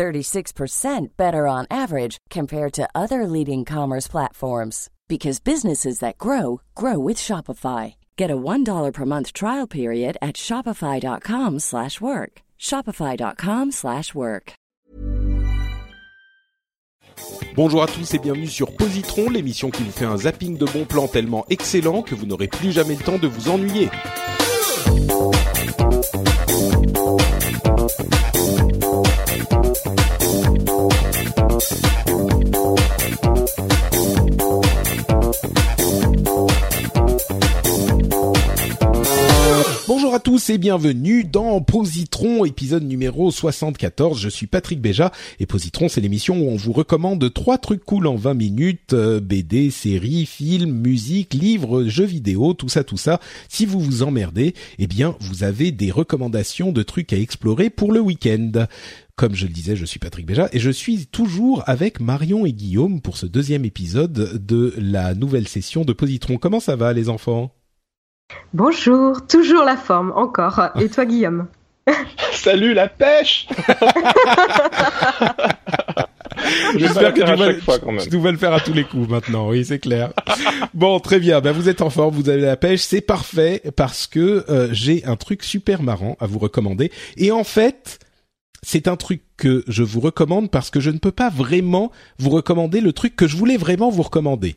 36% better on average compared to other leading commerce platforms because businesses that grow grow with Shopify. Get a $1 per month trial period at shopify.com/work. shopify.com/work. Bonjour à tous et bienvenue sur Positron, l'émission qui vous fait un zapping de bons plans tellement excellent que vous n'aurez plus jamais le temps de vous ennuyer. Bienvenue dans Positron, épisode numéro 74. Je suis Patrick Béja et Positron, c'est l'émission où on vous recommande trois trucs cool en 20 minutes, euh, BD, séries, films, musique, livres, jeux vidéo, tout ça, tout ça. Si vous vous emmerdez, eh bien, vous avez des recommandations de trucs à explorer pour le week-end. Comme je le disais, je suis Patrick Béja et je suis toujours avec Marion et Guillaume pour ce deuxième épisode de la nouvelle session de Positron. Comment ça va les enfants? Bonjour, toujours la forme, encore. Et toi, Guillaume Salut la pêche J'espère que tu vas, fois, quand même. tu vas le faire à tous les coups maintenant, oui, c'est clair. bon, très bien. Ben, vous êtes en forme, vous avez la pêche, c'est parfait parce que euh, j'ai un truc super marrant à vous recommander. Et en fait, c'est un truc que je vous recommande parce que je ne peux pas vraiment vous recommander le truc que je voulais vraiment vous recommander.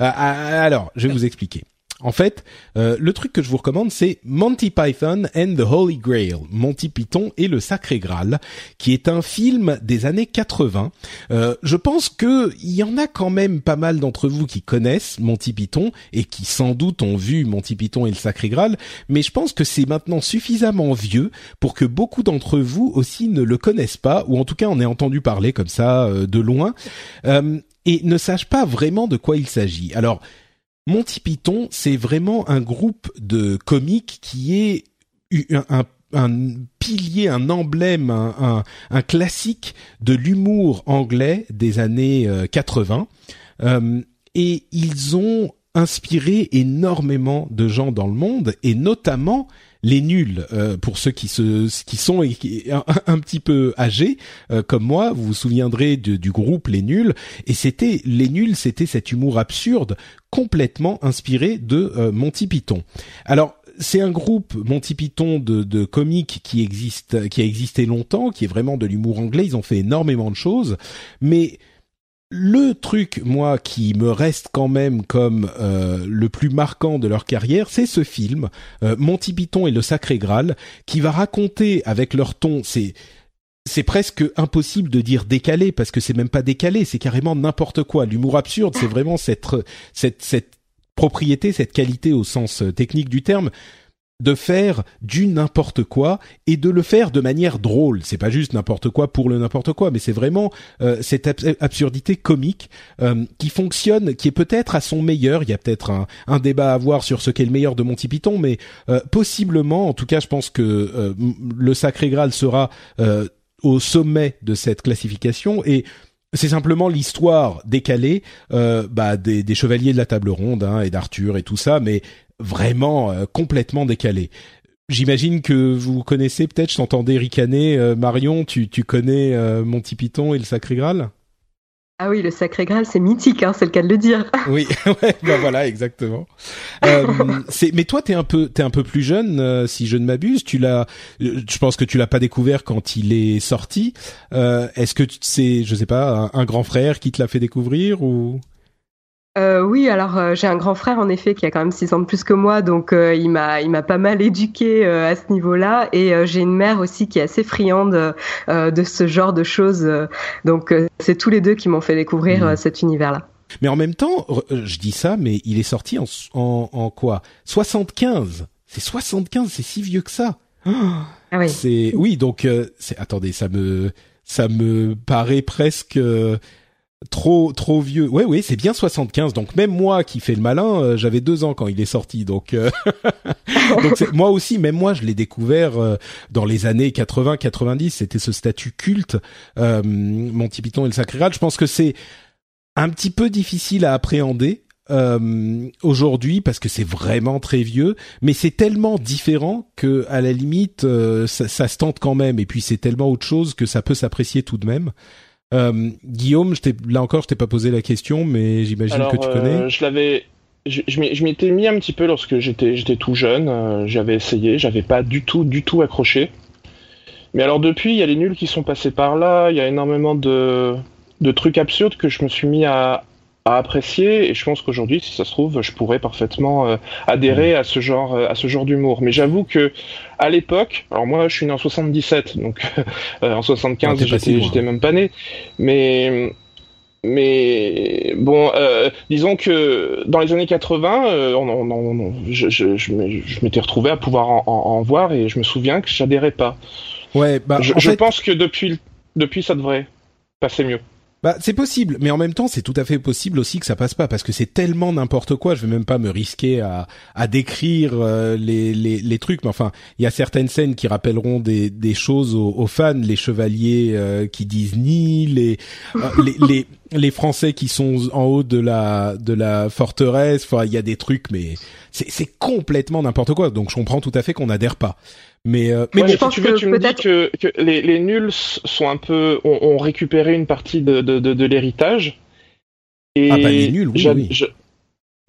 Euh, alors, je vais vous expliquer. En fait, euh, le truc que je vous recommande, c'est Monty Python and the Holy Grail, Monty Python et le Sacré Graal, qui est un film des années 80. Euh, je pense que il y en a quand même pas mal d'entre vous qui connaissent Monty Python et qui sans doute ont vu Monty Python et le Sacré Graal, mais je pense que c'est maintenant suffisamment vieux pour que beaucoup d'entre vous aussi ne le connaissent pas, ou en tout cas on ait entendu parler comme ça euh, de loin. et ne sachent pas vraiment de quoi il s'agit. Alors, Monty Python, c'est vraiment un groupe de comiques qui est un, pilier, un emblème, un, classique de l'humour anglais des années 80. Euh, euh, et ils ont inspiré énormément de gens dans le monde, et notamment les nuls euh, pour ceux qui sont un, petit peu âgés euh, comme moi vous vous souviendrez du groupe les nuls et c'était les nuls c'était cet humour absurde complètement inspiré de euh, Monty Python alors c'est un groupe Monty Python de, de comiques qui existe, qui a existé longtemps, qui est vraiment de l'humour anglais. Ils ont fait énormément de choses, mais le truc, moi, qui me reste quand même comme euh, le plus marquant de leur carrière, c'est ce film, euh, Monty Python et le Sacré Graal, qui va raconter avec leur ton, c'est c'est presque impossible de dire décalé parce que c'est même pas décalé, c'est carrément n'importe quoi. L'humour absurde, c'est vraiment cette cette cette propriété, cette qualité au sens euh, technique du terme de faire du n'importe quoi et de le faire de manière drôle. C'est pas juste n'importe quoi pour le n'importe quoi, mais c'est vraiment euh, cette absurdité comique euh, qui fonctionne, qui est peut-être à son meilleur. Il y a peut-être un, débat à avoir sur ce qu'est le meilleur de Monty Python, mais euh, possiblement, en tout cas, je pense que le Sacré Graal sera au sommet de cette classification et c'est simplement l'histoire décalée bah, des, chevaliers de la table ronde hein, et d'Arthur et tout ça, mais vraiment euh, complètement décalé. J'imagine que vous connaissez peut-être, je t'entendais ricaner, euh, Marion, tu, tu connais euh, Monty Python et le Sacré Graal? Ah oui, le Sacré Graal, c'est mythique, hein, c'est le cas de le dire. oui, ouais, ben voilà, exactement. euh, mais toi, t'es un peu, t'es un peu plus jeune, si je ne m'abuse. Tu l'as, je pense que tu l'as pas découvert quand il est sorti. Est-ce que c'est, je sais pas, un, un, grand frère qui te l'a fait découvrir ou? Euh, oui, alors euh, j'ai un grand frère en effet qui a quand même 6 ans de plus que moi, donc euh, il m'a il m'a pas mal éduqué euh, à ce niveau-là, et j'ai une mère aussi qui est assez friande de ce genre de choses, donc c'est tous les deux qui m'ont fait découvrir mmh. cet univers-là. Mais en même temps, je dis ça, mais il est sorti en en, en quoi? 75 C'est 75, c'est si vieux que ça. ah oui. C'est oui, donc c'est attendez, ça me ça me paraît presque trop trop vieux. Ouais, oui, c'est bien 75. Donc même moi qui fais le malin, euh, j'avais deux ans quand il est sorti. Donc, euh, donc moi aussi, même moi, je l'ai découvert euh, dans les années 80-90. C'était ce statut culte, Monty Python et le Sacré Graal. Je pense que c'est un petit peu difficile à appréhender. aujourd'hui parce que c'est vraiment très vieux mais c'est tellement différent que à la limite ça, ça se tente quand même et puis c'est tellement autre chose que ça peut s'apprécier tout de même euh, Guillaume, je là encore, je t'ai pas posé la question, mais j'imagine que tu connais. Euh, je l'avais, je, je m'y étais mis un petit peu lorsque j'étais, j'étais tout jeune. Euh, j'avais essayé, j'avais pas du tout, du tout accroché. Mais alors depuis, il y a les nuls qui sont passés par là. Il y a énormément de, de trucs absurdes que je me suis mis à, à apprécier et je pense qu'aujourd'hui si ça se trouve je pourrais parfaitement euh, adhérer mm. à ce genre euh, à ce genre d'humour mais j'avoue que à l'époque alors moi je suis né en 77 donc euh, en 75 j'étais j'étais même pas né mais mais bon, disons que dans les années 80, on, on, je, je, je m'étais retrouvé à pouvoir en, en, voir et je me souviens que j'adhérais pas. Ouais, bah, je, je pense que depuis, depuis ça devrait passer mieux. Bah, c'est possible, mais en même temps, c'est tout à fait possible aussi que ça passe pas parce que c'est tellement n'importe quoi. Je vais même pas me risquer à, à décrire euh, les, les, les, trucs, mais enfin, il y a certaines scènes qui rappelleront des, des choses aux, fans, les chevaliers euh, qui disent ni, les, euh, les, les les Français qui sont en haut de la de la forteresse. Enfin, il y a des trucs, mais c'est c'est complètement n'importe quoi. Donc, je comprends tout à fait qu'on n'adhère pas. Mais, euh, mais tu veux, tu me dis que, que les, les, nuls sont un peu ont, ont récupéré une partie de, de, de, de l'héritage. Et ah bah les nuls, oui. oui.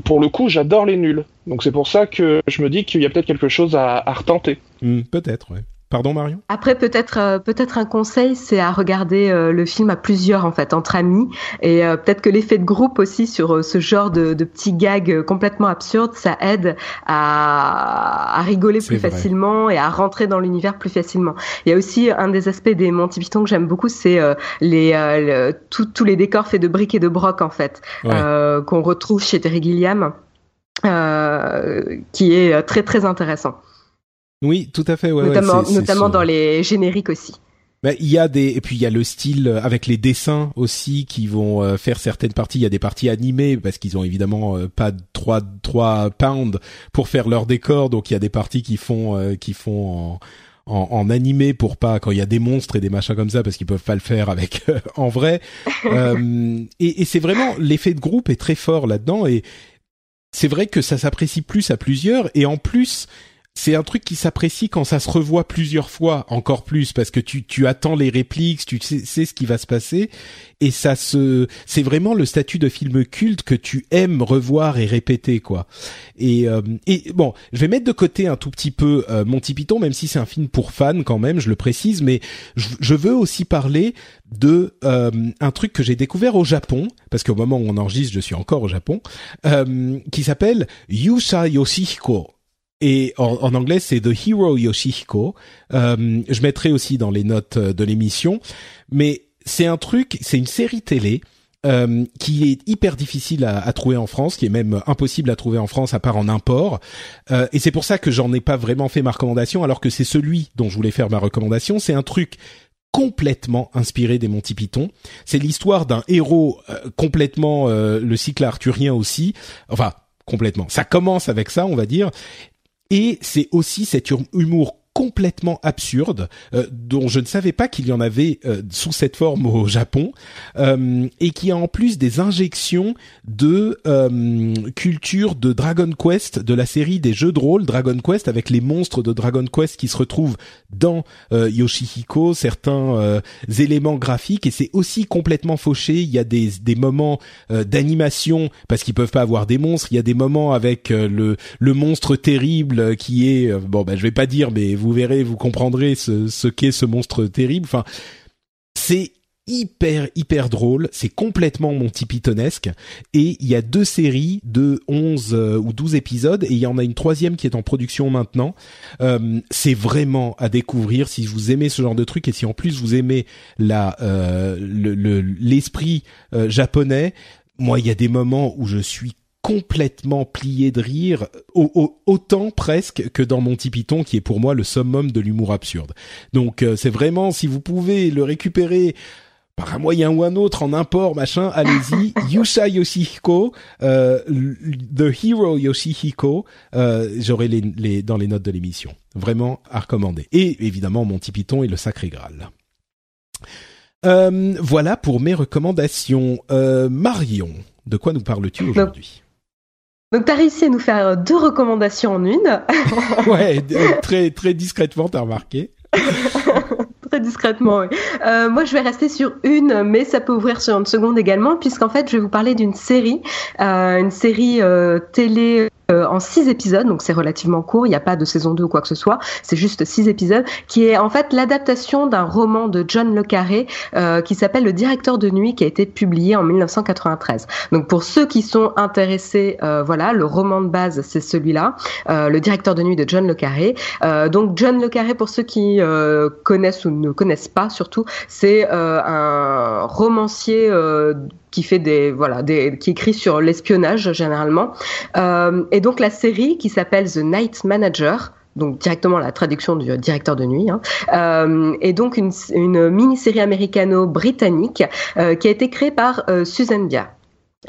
pour le coup, j'adore les nuls. Donc c'est pour ça que je me dis qu'il y a peut-être quelque chose à, à retenter. Hmm, peut-être, ouais. Pardon Marion? Après peut-être euh, peut-être un conseil, c'est à regarder euh, le film à plusieurs en fait, entre amis, et euh, peut-être que l'effet de groupe aussi sur ce genre de, de, petits gags complètement absurdes, ça aide à, à rigoler plus facilement et à rentrer dans l'univers plus facilement. Il y a aussi un des aspects des Monty Python que j'aime beaucoup, c'est les tous les décors faits de briques et de broc en fait, qu'on retrouve chez Terry Gilliam, qui est très très intéressant. Oui, tout à fait. Ouais, notamment, notamment dans les génériques aussi. Bah, il y a des et puis il y a le style euh, avec les dessins aussi qui vont euh, faire certaines parties. Il y a des parties animées parce qu'ils ont évidemment euh, pas trois trois pounds pour faire leur décor, donc il y a des parties qui font qui font en, en, en, animé pour pas quand il y a des monstres et des machins comme ça parce qu'ils peuvent pas le faire avec en vrai. et, et c'est vraiment l'effet de groupe est très fort là-dedans et c'est vrai que ça s'apprécie plus à plusieurs et en plus c'est un truc qui s'apprécie quand ça se revoit plusieurs fois, encore plus, parce que tu, tu attends les répliques, tu sais, ce qui va se passer, et ça se, c'est vraiment le statut de film culte que tu aimes revoir et répéter, quoi. Et, euh, et bon, je vais mettre de côté un tout petit peu euh, Monty Python, même si c'est un film pour fans quand même, je le précise, mais je, veux aussi parler de euh, un truc que j'ai découvert au Japon, parce qu'au moment où on enregistre, je suis encore au Japon, euh, qui s'appelle Yusa Yoshihiko et en, anglais c'est The Hero Yoshihiko. Euh, je mettrai aussi dans les notes euh, de l'émission, mais c'est un truc, c'est une série télé euh, qui est hyper difficile à, trouver en France, qui est même impossible à trouver en France à part en import. Euh, et c'est pour ça que j'en ai pas vraiment fait ma recommandation, alors que c'est celui dont je voulais faire ma recommandation. C'est un truc complètement inspiré des Monty Python. C'est l'histoire d'un héros complètement le cycle arthurien aussi. Enfin, complètement. Ça commence avec ça, on va dire, et c'est aussi cet humour complètement absurde euh, dont je ne savais pas qu'il y en avait euh, sous cette forme au Japon euh, et qui a en plus des injections de culture de Dragon Quest de la série des jeux de rôle Dragon Quest avec les monstres de Dragon Quest qui se retrouvent dans Yoshihiko certains éléments graphiques et c'est aussi complètement fauché. Il y a des, des moments d'animation parce qu'ils peuvent pas avoir des monstres. Il y a des moments avec le le monstre terrible qui est bon ben je vais pas dire mais vous verrez, vous comprendrez ce, qu'est ce monstre terrible. Enfin, c'est hyper hyper drôle, c'est complètement Monty Pythonesque et il y a deux séries de 11 euh, ou 12 épisodes et il y en a une troisième qui est en production maintenant. Euh, c'est vraiment à découvrir si vous aimez ce genre de truc et si en plus vous aimez euh, l'esprit le, japonais. Moi, il y a des moments où je suis complètement plié de rire, autant presque que dans Monty Python, qui est pour moi le summum de l'humour absurde. Donc euh, c'est vraiment, si vous pouvez le récupérer par un moyen ou un autre, en import, machin, allez-y. Yusa Yoshihiko, euh, The Hero Yoshihiko, euh, j'aurai les, les, dans les notes de l'émission. Vraiment à recommander. Et évidemment, Monty Python et le Sacré Graal. Euh, voilà pour mes recommandations. Euh, Marion, de quoi nous parles-tu aujourd'hui? Donc, tu as réussi à nous faire deux recommandations en une. ouais, très très discrètement, t'as remarqué. très discrètement. Oui. Euh, moi, je vais rester sur une, mais ça peut ouvrir sur une seconde également, puisqu'en fait, je vais vous parler d'une série, euh, une série euh, télé euh, en six épisodes, donc c'est relativement court, il n'y a pas de saison 2 ou quoi que ce soit, c'est juste six épisodes, qui est en fait l'adaptation d'un roman de John Le Carré euh, qui s'appelle Le directeur de nuit, qui a été publié en 1993. Donc pour ceux qui sont intéressés, euh, voilà, le roman de base c'est celui-là, Le directeur de nuit de John Le Carré. donc John Le Carré, pour ceux qui connaissent ou ne connaissent pas surtout, c'est un romancier qui fait des voilà des qui écrit sur l'espionnage généralement euh, et donc la série qui s'appelle The Night Manager donc directement la traduction du directeur de nuit, hein, euh, donc une, une mini-série américano-britannique euh, qui a été créée par euh, Susan Bia.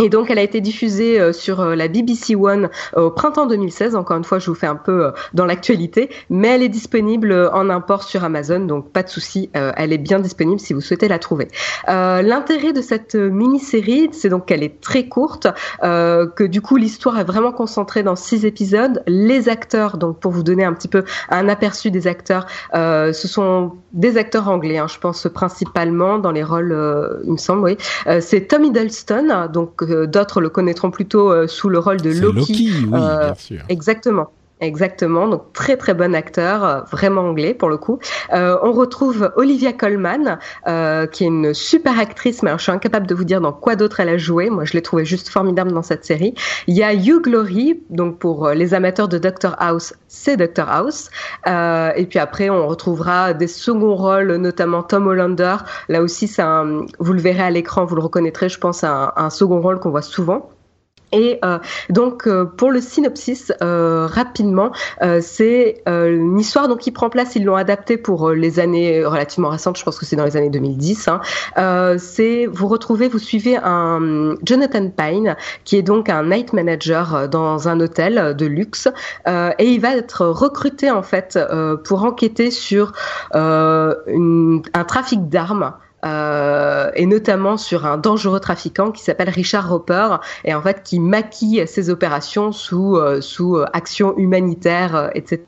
Et donc, elle a été diffusée euh, sur euh, la BBC One euh, au printemps 2016. Encore une fois, je vous fais un peu dans l'actualité, mais elle est disponible en import sur Amazon, donc pas de souci, elle est bien disponible si vous souhaitez la trouver. L'intérêt de cette mini-série, c'est donc qu'elle est très courte, que du coup l'histoire est vraiment concentrée dans six épisodes. Les acteurs, donc pour vous donner un petit peu un aperçu des acteurs, ce sont des acteurs anglais, hein, je pense principalement dans les rôles, il me semble, oui. c'est Tom Hiddleston, donc d'autres le connaîtront plutôt euh, sous le rôle de Loki. Loki oui, euh, bien sûr. Exactement. Exactement, donc très très bon acteur, euh, vraiment anglais pour le coup. Euh, on retrouve Olivia Colman, euh, qui est une super actrice, mais je suis incapable de vous dire dans quoi d'autre elle a joué. Moi, je l'ai trouvée juste formidable dans cette série. Il y a Hugh Glory, donc pour les amateurs de Doctor House, c'est Doctor House. Euh, et puis après, on retrouvera des seconds rôles, notamment Tom Hollander. Là aussi, c'est vous le verrez à l'écran, vous le reconnaîtrez, je pense, un second rôle qu'on voit souvent. Et euh, donc euh, pour le synopsis euh, rapidement, c'est une histoire donc qui prend place. Ils l'ont adapté pour les années relativement récentes. Je pense que c'est dans les années 2010. Hein. c'est vous retrouvez, vous suivez un Jonathan Pine qui est donc un night manager dans un hôtel de luxe et il va être recruté en fait pour enquêter sur une, un trafic d'armes euh, et notamment sur un dangereux trafiquant qui s'appelle Richard Roper et en fait qui maquille ses opérations sous euh, sous euh, action humanitaire, etc.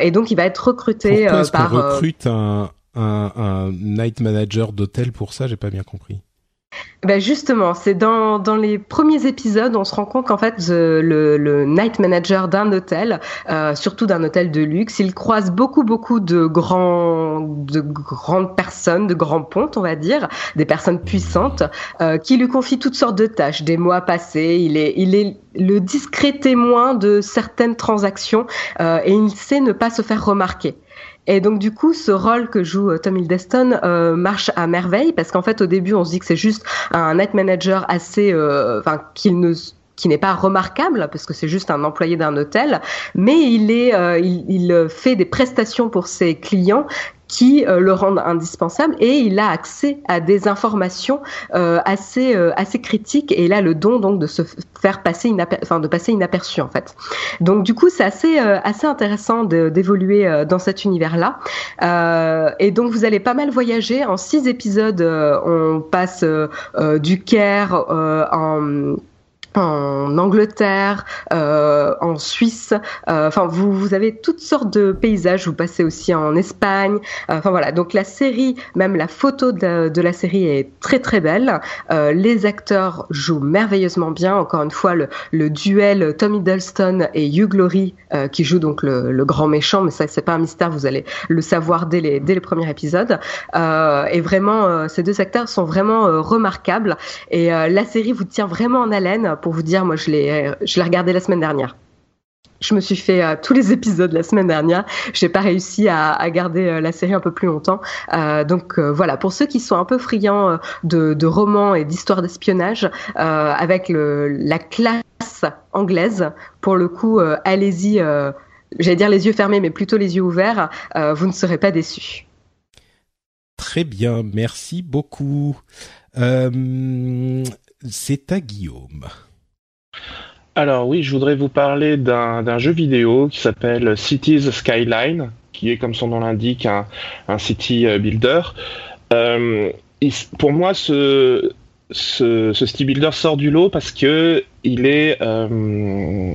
et donc il va être recruté Pourquoi est-ce par. Qu'on recrute un, un, un night manager d'hôtel pour ça, j'ai pas bien compris. Ben justement, c'est dans, dans les premiers épisodes, on se rend compte qu'en fait, le, night manager d'un hôtel, euh, surtout d'un hôtel de luxe, il croise beaucoup, beaucoup de grands, de grandes personnes, de grands pontes, on va dire, des personnes puissantes, euh, qui lui confient toutes sortes de tâches. Des mois passés, il est, il est le discret témoin de certaines transactions euh, et il sait ne pas se faire remarquer. Et donc du coup, ce rôle que joue euh, Tom Hiddleston euh, marche à merveille parce qu'en fait, au début, on se dit que c'est juste un net manager assez, euh, enfin, qu'il ne qui n'est pas remarquable parce que c'est juste un employé d'un hôtel, mais il est, euh, il, il, fait des prestations pour ses clients qui euh, le rendent indispensable et il a accès à des informations euh, assez euh, assez critiques et il a le don donc de se faire passer enfin de passer inaperçu en fait. Donc du coup c'est assez assez intéressant d'évoluer dans cet univers là et donc vous allez pas mal voyager en six épisodes on passe du Caire en en Angleterre, euh, en Suisse. Euh, enfin, vous, vous avez toutes sortes de paysages. Vous passez aussi en Espagne. Euh, enfin voilà. Donc la série, même la photo de, de la série est très très belle. Euh, les acteurs jouent merveilleusement bien. Encore une fois, le, le duel Tommy Hiddleston et Hugh Glory euh, qui joue donc le, le, grand méchant. Mais ça, c'est pas un mystère. Vous allez le savoir dès les dès les premiers épisodes. et vraiment, ces deux acteurs sont vraiment remarquables. Et la série vous tient vraiment en haleine pour vous dire, moi, je l'ai, je l'ai regardé la semaine dernière. Je me suis fait euh, tous les épisodes la semaine dernière. J'ai pas réussi à, garder euh, la série un peu plus longtemps. Euh, donc voilà, pour ceux qui sont un peu friands de, romans et d'histoires d'espionnage, avec la classe anglaise, pour le coup, allez-y. j'allais dire les yeux fermés, mais plutôt les yeux ouverts. vous ne serez pas déçus. Très bien, merci beaucoup. C'est à Guillaume. Alors oui, je voudrais vous parler d'un jeu vidéo qui s'appelle Cities Skyline, qui est comme son nom l'indique un, city builder. Euh, pour moi, ce, city builder sort du lot parce que il est euh,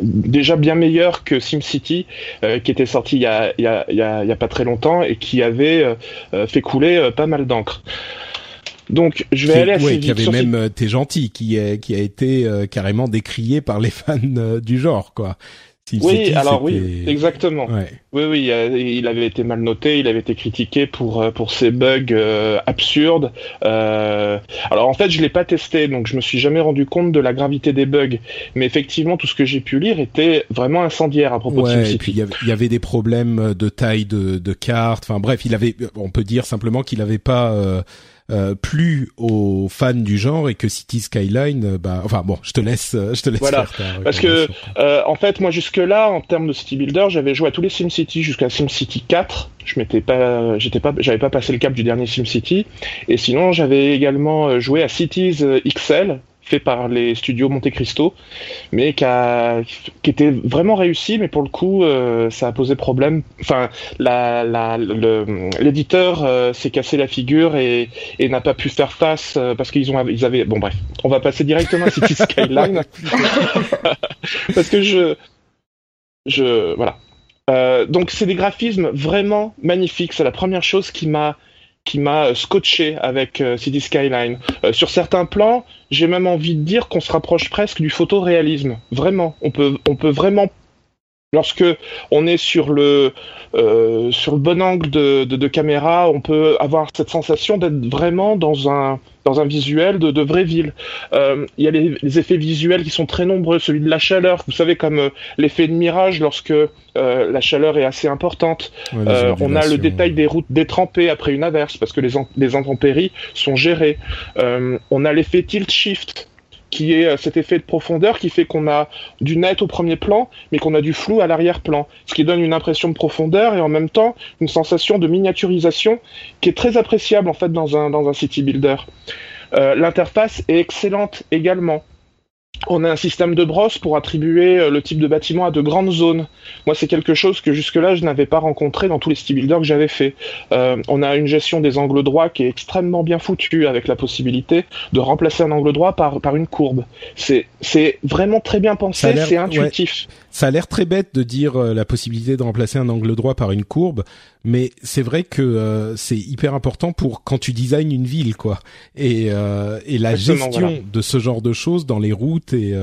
déjà bien meilleur que SimCity, euh, qui était sorti il y, a, il, y a, il, y a, pas très longtemps et qui avait fait couler pas mal d'encre. Donc je vais aller assez ouais, qui avait même euh, T'es gentil, qui est qui a été euh, carrément décrié par les fans euh, du genre, quoi. oui, alors oui, exactement. Oui, oui, il avait été mal noté, il avait été critiqué pour pour ses bugs absurdes. Euh, alors en fait, je l'ai pas testé, donc je me suis jamais rendu compte de la gravité des bugs. Mais effectivement, tout ce que j'ai pu lire était vraiment incendiaire à propos de SimCity. Et puis il y, avait, des problèmes de taille de, de cartes. Enfin bref, il avait, on peut dire simplement qu'il avait pas euh, plus aux fans du genre et que City Skyline, euh, bah, enfin bon, je te laisse, euh, je te laisse voilà. Parce que en fait, moi jusque là, en termes de city builder, j'avais joué à tous les SimCity jusqu'à SimCity 4. Je m'étais pas, j'étais pas, j'avais pas passé le cap du dernier SimCity. Et sinon, j'avais également joué à Cities XL fait par les studios Monte Cristo, mais qui, a, qui était vraiment réussi, mais pour le coup, euh, ça a posé problème. Enfin, l'éditeur euh, s'est cassé la figure et, et n'a pas pu faire face euh, parce qu'ils ont, ils avaient. Bon bref, on va passer directement à City Skyline parce que je, je, voilà. donc c'est des graphismes vraiment magnifiques. C'est la première chose qui m'a qui m'a scotché avec euh, City Skyline. Euh, sur certains plans, j'ai même envie de dire qu'on se rapproche presque du photoréalisme. Vraiment, on peut, on peut vraiment lorsque on est sur le euh, sur le bon angle de, de, caméra, on peut avoir cette sensation d'être vraiment dans un dans un visuel de, de vraie ville. Euh, il y a les, effets visuels qui sont très nombreux, celui de la chaleur, vous savez comme euh, l'effet de mirage lorsque euh, la chaleur est assez importante. on a le détail des routes détrempées après une averse parce que les, les intempéries sont gérées. on a l'effet tilt shift qui est euh, cet effet de profondeur qui fait qu'on a du net au premier plan, mais qu'on a du flou à l'arrière-plan, ce qui donne une impression de profondeur et en même temps une sensation de miniaturisation qui est très appréciable en fait dans un, dans un city builder. Euh, l'interface est excellente également on a un système de brosse pour attribuer euh, le type de bâtiment à de grandes zones. Moi, c'est quelque chose que jusque-là, je n'avais pas rencontré dans tous les style builders que j'avais fait. Euh, on a une gestion des angles droits qui est extrêmement bien foutue, avec la possibilité de remplacer un angle droit par, par une courbe. C'est, c'est vraiment très bien pensé, c'est intuitif. Ça a l'air très bête de dire euh, la possibilité de remplacer un angle droit par une courbe, mais c'est vrai que euh, c'est hyper important pour quand tu designes une ville, quoi. Et, euh, et la gestion de ce genre de choses dans les routes et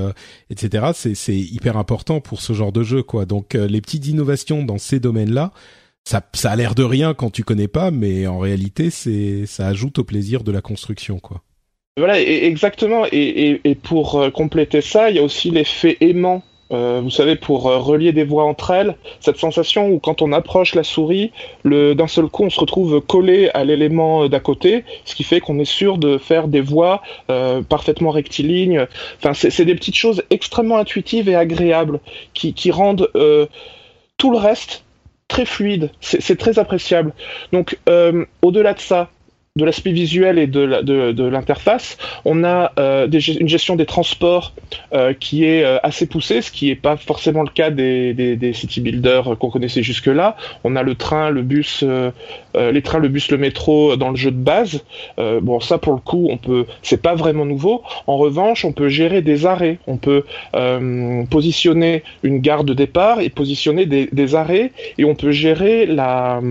etc. C'est c'est hyper important pour ce genre de jeu, quoi. Donc les petites innovations dans ces domaines-là, ça, ça a l'air de rien quand tu connais pas, mais en réalité, c'est ça ajoute au plaisir de la construction, quoi. Voilà, exactement. Et, et, et pour compléter ça, il y a aussi l'effet aimant euh, vous savez, pour euh, relier des voix entre elles, cette sensation où quand on approche la souris, d'un seul coup, on se retrouve collé à l'élément euh, d'à côté, ce qui fait qu'on est sûr de faire des voix parfaitement rectilignes. Enfin, c'est des petites choses extrêmement intuitives et agréables qui, qui rendent tout le reste très fluide. C'est très appréciable. Donc, au-delà de ça, de l'aspect visuel et de, l'interface. On a euh, une gestion des transports euh, qui est euh, assez poussée, ce qui n'est pas forcément le cas des, city builders qu'on connaissait jusque-là. On a le train, le bus, les trains, le bus, le métro dans le jeu de base. bon, ça pour le coup, on peut, c'est pas vraiment nouveau. En revanche, on peut gérer des arrêts. On peut positionner une gare de départ et positionner des, des arrêts, et on peut gérer la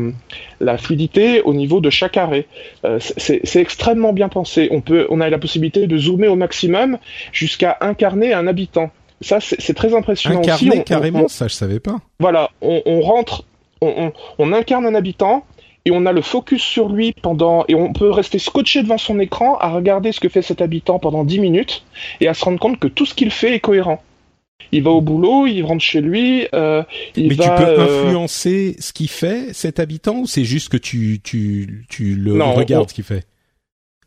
fluidité au niveau de chaque arrêt. Euh, c'est extrêmement bien pensé. On, peut, on a la possibilité de zoomer au maximum jusqu'à incarner un habitant. Ça, c'est très impressionnant Incarner aussi. carrément, ça je savais pas. Voilà, on, rentre, on, incarne un habitant et on a le focus sur lui pendant et on peut rester scotché devant son écran à regarder ce que fait cet habitant pendant 10 minutes et à se rendre compte que tout ce qu'il fait est cohérent il va au boulot, il rentre chez lui. Euh, il Mais tu peux euh, influencer ce qu'il fait, cet habitant, ou c'est juste que tu tu tu le regardes ce qu'il fait?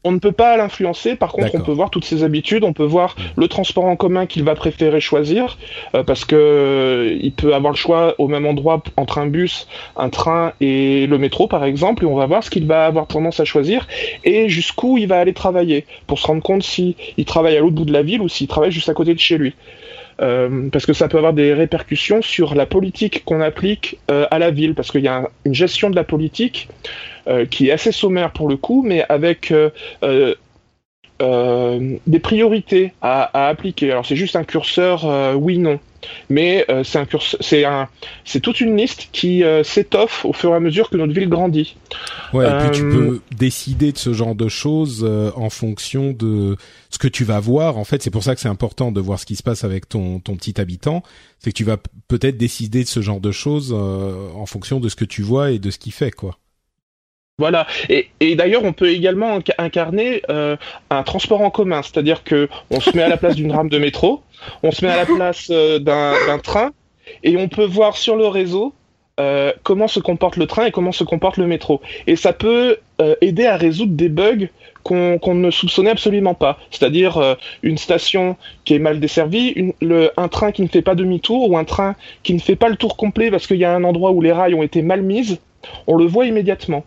on ne peut pas l'influencer. Par contre, on peut voir toutes ses habitudes, on peut voir mmh. le transport en commun qu'il va préférer choisir, euh, parce que euh, il peut avoir le choix au même endroit entre un bus, un train et le métro, par exemple, et on va voir ce qu'il va avoir tendance à choisir et jusqu'où il va aller travailler, pour se rendre compte si il travaille à l'autre bout de la ville ou s'il travaille juste à côté de chez lui. Euh, parce que ça peut avoir des répercussions sur la politique qu'on applique euh, à la ville, parce qu'il y a une gestion de la politique euh, qui est assez sommaire pour le coup, mais avec des priorités à, appliquer. Alors c'est juste un curseur oui/non mais euh, c'est un c'est un, c'est toute une liste qui euh, s'étoffe au fur et à mesure que notre ville grandit. Ouais, et puis tu euh, peux décider de ce genre de choses en fonction de ce que tu vas voir. En fait, c'est pour ça que c'est important de voir ce qui se passe avec ton ton petit habitant. C'est que tu vas peut-être décider de ce genre de choses en fonction de ce que tu vois et de ce qu'il fait, quoi. Voilà. Et, d'ailleurs, on peut également incarner euh, un transport en commun, c'est-à-dire que on se met à la place d'une rame de métro, on se met à la place euh, d'un train, et on peut voir sur le réseau euh, comment se comporte le train et comment se comporte le métro. Et ça peut aider à résoudre des bugs qu'on ne soupçonnait absolument pas. C'est-à-dire une station qui est mal desservie, une, le, un train qui ne fait pas demi-tour ou un train qui ne fait pas le tour complet parce qu'il y a un endroit où les rails ont été mal mises. On le voit immédiatement.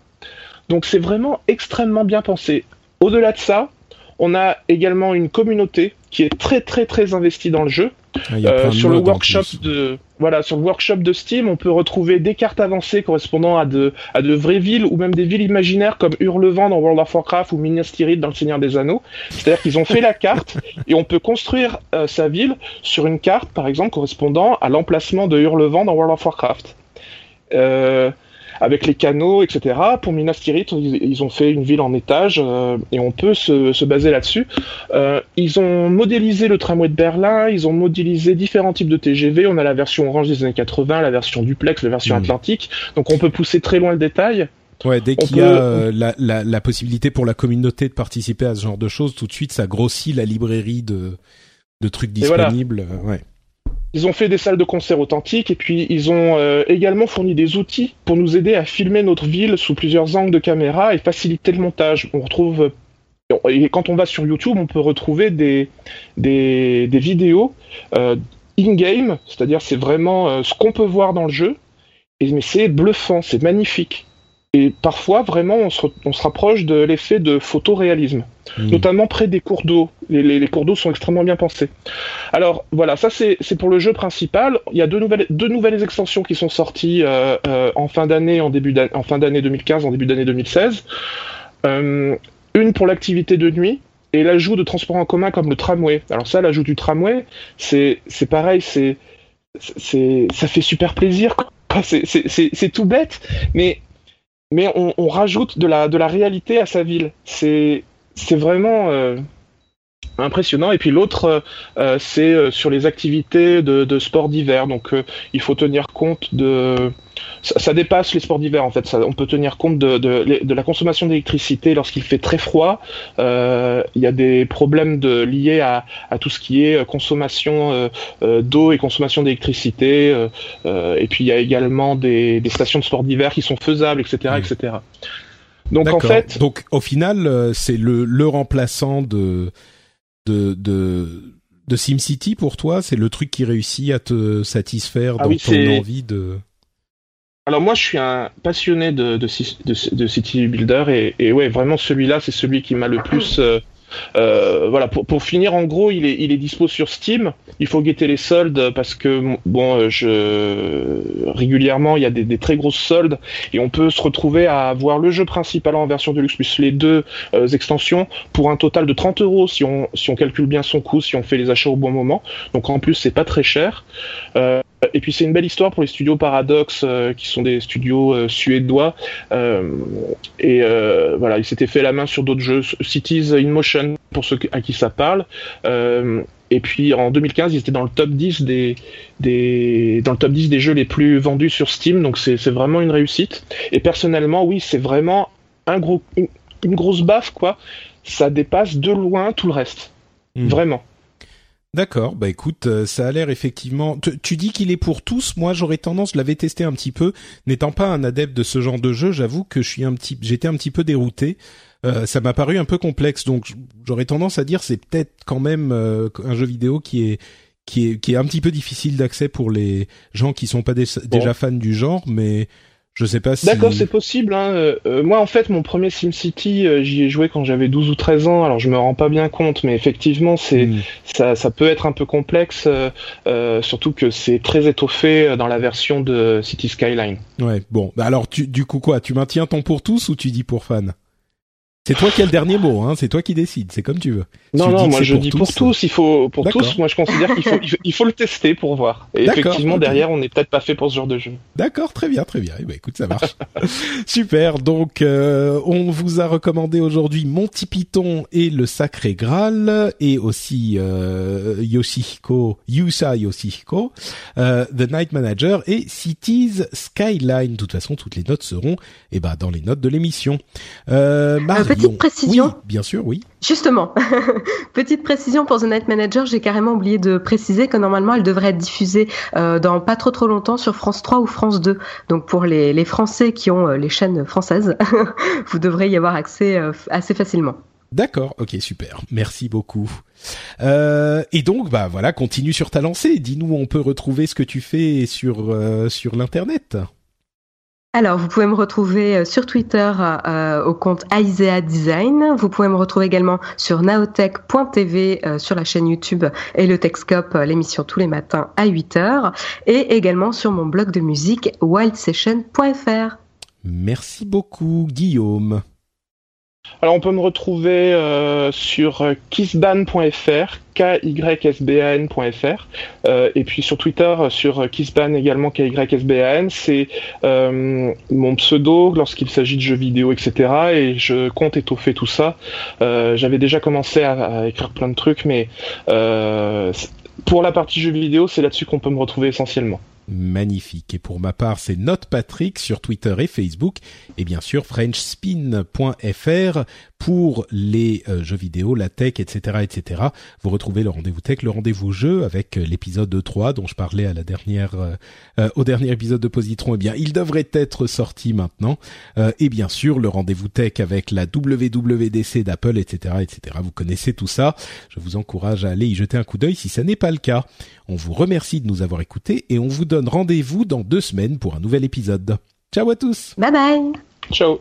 Donc c'est vraiment extrêmement bien pensé. Au-delà de ça, on a également une communauté qui est très très très investie dans le jeu. Ah, euh, sur le workshop de voilà sur le workshop de Steam, on peut retrouver des cartes avancées correspondant à de à de vraies villes ou même des villes imaginaires comme Hurlevent dans World of Warcraft ou Minas Tirith dans Le Seigneur des Anneaux. C'est-à-dire qu'ils ont fait la carte et on peut construire euh, sa ville sur une carte par exemple correspondant à l'emplacement de Hurlevent dans World of Warcraft. Euh, avec les canaux, etc. Pour Minas Tirith, ils ont fait une ville en étage euh, et on peut se, se baser là-dessus. Euh, ils ont modélisé le tramway de Berlin, ils ont modélisé différents types de TGV. On a la version orange des années 80, la version duplex, la version atlantique. Donc on peut pousser très loin le détail. Ouais, dès qu'il y a euh, la, la, la, possibilité pour la communauté de participer à ce genre de choses, tout de suite ça grossit la librairie de, de trucs disponibles. Ouais. Ils ont fait des salles de concert authentiques et puis ils ont euh, également fourni des outils pour nous aider à filmer notre ville sous plusieurs angles de caméra et faciliter le montage. On retrouve et quand on va sur YouTube, on peut retrouver des, des, vidéos euh, in-game, c'est-à-dire c'est vraiment euh, ce qu'on peut voir dans le jeu, et, mais c'est bluffant, c'est magnifique. Et parfois, vraiment, on se, on se rapproche de l'effet de photoréalisme, hmm. notamment près des cours d'eau. Les, les, cours d'eau sont extrêmement bien pensés. Alors voilà, ça c'est pour le jeu principal. Il y a deux nouvelles, deux nouvelles extensions qui sont sorties euh, euh, en fin d'année, en début en fin d'année 2015, en début d'année 2016. Euh, une pour l'activité de nuit et l'ajout de transports en commun comme le tramway. Alors ça, l'ajout du tramway, c'est pareil, c'est ça fait super plaisir. C'est tout bête, mais mais on, rajoute de la, de la réalité à sa ville. C'est vraiment euh, impressionnant. Et puis l'autre, euh, euh, c'est sur les activités de, de sport d'hiver. Donc il faut tenir compte de ça, dépasse les sports d'hiver en fait. Ça, on peut tenir compte de, de, de la consommation d'électricité lorsqu'il fait très froid. Euh, il y a des problèmes de, liés à, à, tout ce qui est consommation euh, euh, d'eau et consommation d'électricité. et puis il y a également des, des stations de sport d'hiver qui sont faisables, etc., etc. Donc en fait, donc au final, c'est le, le remplaçant de de, de de SimCity pour toi, c'est le truc qui réussit à te satisfaire ah dans ton envie de. Alors moi, je suis un passionné de, de, de, City Builder et, et ouais, vraiment celui-là, c'est celui qui m'a le plus euh, euh, voilà, pour, finir, en gros, il est, il est dispo sur Steam. Il faut guetter les soldes parce que bon, euh, régulièrement il y a des, très grosses soldes et on peut se retrouver à avoir le jeu principal en version de luxe plus les deux euh, extensions pour un total de 30 euros si on si on calcule bien son coût, si on fait les achats au bon moment. Donc en plus c'est pas très cher. Et puis c'est une belle histoire pour les studios Paradox, qui sont des studios suédois. et voilà, ils s'étaient fait la main sur d'autres jeux, Cities in Motion pour ceux à qui ça parle. Euh, et puis en 2015, ils étaient dans le top 10 des, des dans le top 10 des jeux les plus vendus sur Steam, donc c'est vraiment une réussite. Et personnellement, oui, c'est vraiment un gros une, grosse baffe quoi. Ça dépasse de loin tout le reste, hmm. vraiment. D'accord, bah écoute, euh, ça a l'air effectivement. Tu, dis qu'il est pour tous. Moi, j'aurais tendance, je l'avais testé un petit peu. N'étant pas un adepte de ce genre de jeu, j'avoue que je suis un petit, j'étais un petit peu dérouté. Euh, ça m'a paru un peu complexe, donc j'aurais tendance à dire c'est peut-être quand même euh, un jeu vidéo qui est qui est qui est un petit peu difficile d'accès pour les gens qui sont pas déjà fans du genre, mais je sais pas si. D'accord, c'est possible. Hein. Euh, euh, moi, en fait, mon premier SimCity, euh, j'y ai joué quand j'avais 12 ou 13 ans. Alors, je me rends pas bien compte, mais effectivement, c'est hmm. ça, ça peut être un peu complexe, surtout que c'est très étoffé dans la version de City Skyline. Ouais. Bon, bah alors, tu, du coup, quoi Tu maintiens ton pour tous ou tu dis pour fans? C'est toi qui as le dernier mot, hein. C'est toi qui décides. C'est comme tu veux. Non, non, moi je dis pour tous. Il faut pour tous. Moi, je considère qu'il faut, il faut le tester pour voir. Et effectivement, derrière, on n'est peut-être pas fait pour ce genre de jeu. D'accord, très bien, très bien. Eh ben, écoute, ça marche. Super. Donc, euh, on vous a recommandé aujourd'hui Monty Python et le Sacré Graal, et aussi euh, Yoshihiko, Yusa Yoshihiko, euh, The Night Manager et Cities Skyline. De toute façon, toutes les notes seront, eh ben, dans les notes de l'émission. Euh, petite précision. Oui, bien sûr, oui. Justement, petite précision pour The Night Manager, j'ai carrément oublié de préciser que normalement elle devrait être diffusée euh, dans pas trop trop longtemps sur France 3 ou France 2. Donc pour les, les Français qui ont euh, les chaînes françaises, vous devrez y avoir accès euh, assez facilement. D'accord, ok, super, merci beaucoup. et donc, bah voilà, continue sur ta lancée. Dis-nous où on peut retrouver ce que tu fais sur sur l'internet alors, vous pouvez me retrouver euh, sur Twitter euh, au compte Isaiah Design. Vous pouvez me retrouver également sur naotech.tv euh, sur la chaîne YouTube et le Techscope, l'émission tous les matins à 8h. Et également sur mon blog de musique wildsession.fr. Merci beaucoup, Guillaume. Alors on peut me retrouver euh, sur euh, kissban.fr, kysban.fr, euh, et puis sur Twitter sur kissban également kysban. C'est mon pseudo lorsqu'il s'agit de jeux vidéo, etc. Et je compte étoffer tout ça. J'avais déjà commencé à, écrire plein de trucs, mais pour la partie jeux vidéo, c'est là-dessus qu'on peut me retrouver essentiellement magnifique. Et pour ma part, c'est Note Patrick sur Twitter et Facebook, et bien sûr FrenchSpin.fr pour les euh, jeux vidéo, la tech, etc., etc. Vous retrouvez le rendez-vous tech, le rendez-vous jeu avec euh, l'épisode 3 dont je parlais euh, au dernier épisode de Positron. Eh bien, il devrait être sorti maintenant. et bien sûr, le rendez-vous tech avec la WWDC d'Apple, etc., etc. Vous connaissez tout ça. Je vous encourage à aller y jeter un coup d'œil si ça n'est pas le cas. On vous remercie de nous avoir écoutés et on vous donne rendez-vous dans deux semaines pour un nouvel épisode. Ciao à tous. Bye bye. Ciao.